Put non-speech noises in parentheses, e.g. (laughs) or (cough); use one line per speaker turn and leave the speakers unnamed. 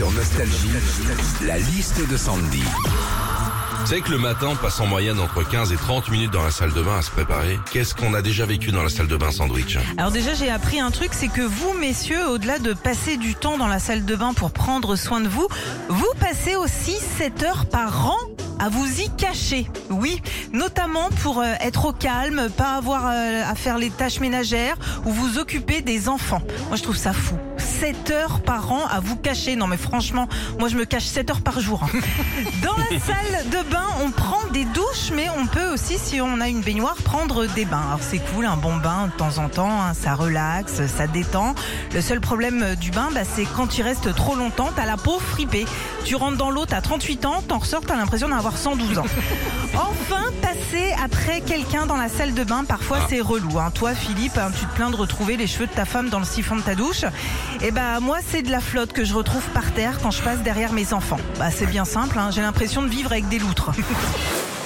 Sur Nostalgie, la liste de Sandy.
Vous savez que le matin, on passe en moyenne entre 15 et 30 minutes dans la salle de bain à se préparer. Qu'est-ce qu'on a déjà vécu dans la salle de bain sandwich?
Alors déjà j'ai appris un truc, c'est que vous messieurs, au-delà de passer du temps dans la salle de bain pour prendre soin de vous, vous passez aussi 7 heures par an à vous y cacher. Oui, notamment pour euh, être au calme, pas avoir euh, à faire les tâches ménagères ou vous occuper des enfants. Moi je trouve ça fou. 7 heures par an à vous cacher. Non mais franchement, moi je me cache 7 heures par jour. hein. Dans la (laughs) salle de bain, on prend aussi, si on a une baignoire, prendre des bains. Alors c'est cool, un bon bain de temps en temps, hein, ça relaxe, ça détend. Le seul problème du bain, bah, c'est quand tu restes trop longtemps, t'as la peau fripée. Tu rentres dans l'eau, t'as 38 ans, t'en ressors, t'as l'impression d'avoir 112 ans. (laughs) Enfin, passer après quelqu'un dans la salle de bain, parfois c'est relou. hein. Toi, Philippe, hein, tu te plains de retrouver les cheveux de ta femme dans le siphon de ta douche. Et bah moi, c'est de la flotte que je retrouve par terre quand je passe derrière mes enfants. Bah c'est bien simple, j'ai l'impression de vivre avec des loutres. (laughs)